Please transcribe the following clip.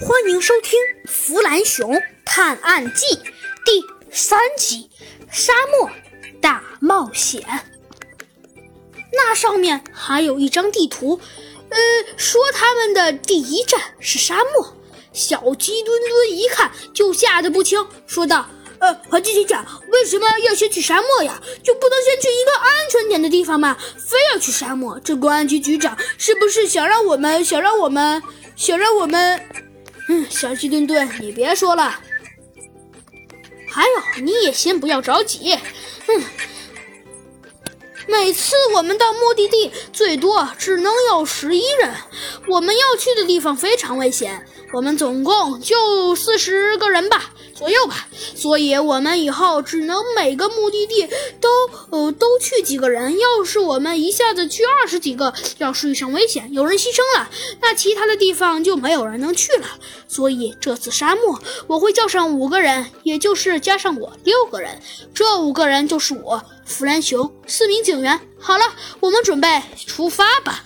欢迎收听《弗兰熊探案记》第三集《沙漠大冒险》。那上面还有一张地图，呃，说他们的第一站是沙漠。小鸡墩墩一看就吓得不轻，说道：“呃，黄鸡局长，为什么要先去沙漠呀？就不能先去一个安全点的地方吗？非要去沙漠？这公安局局长是不是想让我们想让我们想让我们？”嗯，小鸡墩墩，你别说了。还有，你也先不要着急。嗯，每次我们到目的地，最多只能有十一人。我们要去的地方非常危险，我们总共就四十个人吧。左右吧，所以我们以后只能每个目的地都呃去几个人。要是我们一下子去二十几个，要是遇上危险，有人牺牲了，那其他的地方就没有人能去了。所以这次沙漠我会叫上五个人，也就是加上我六个人。这五个人就是我，弗兰熊，四名警员。好了，我们准备出发吧。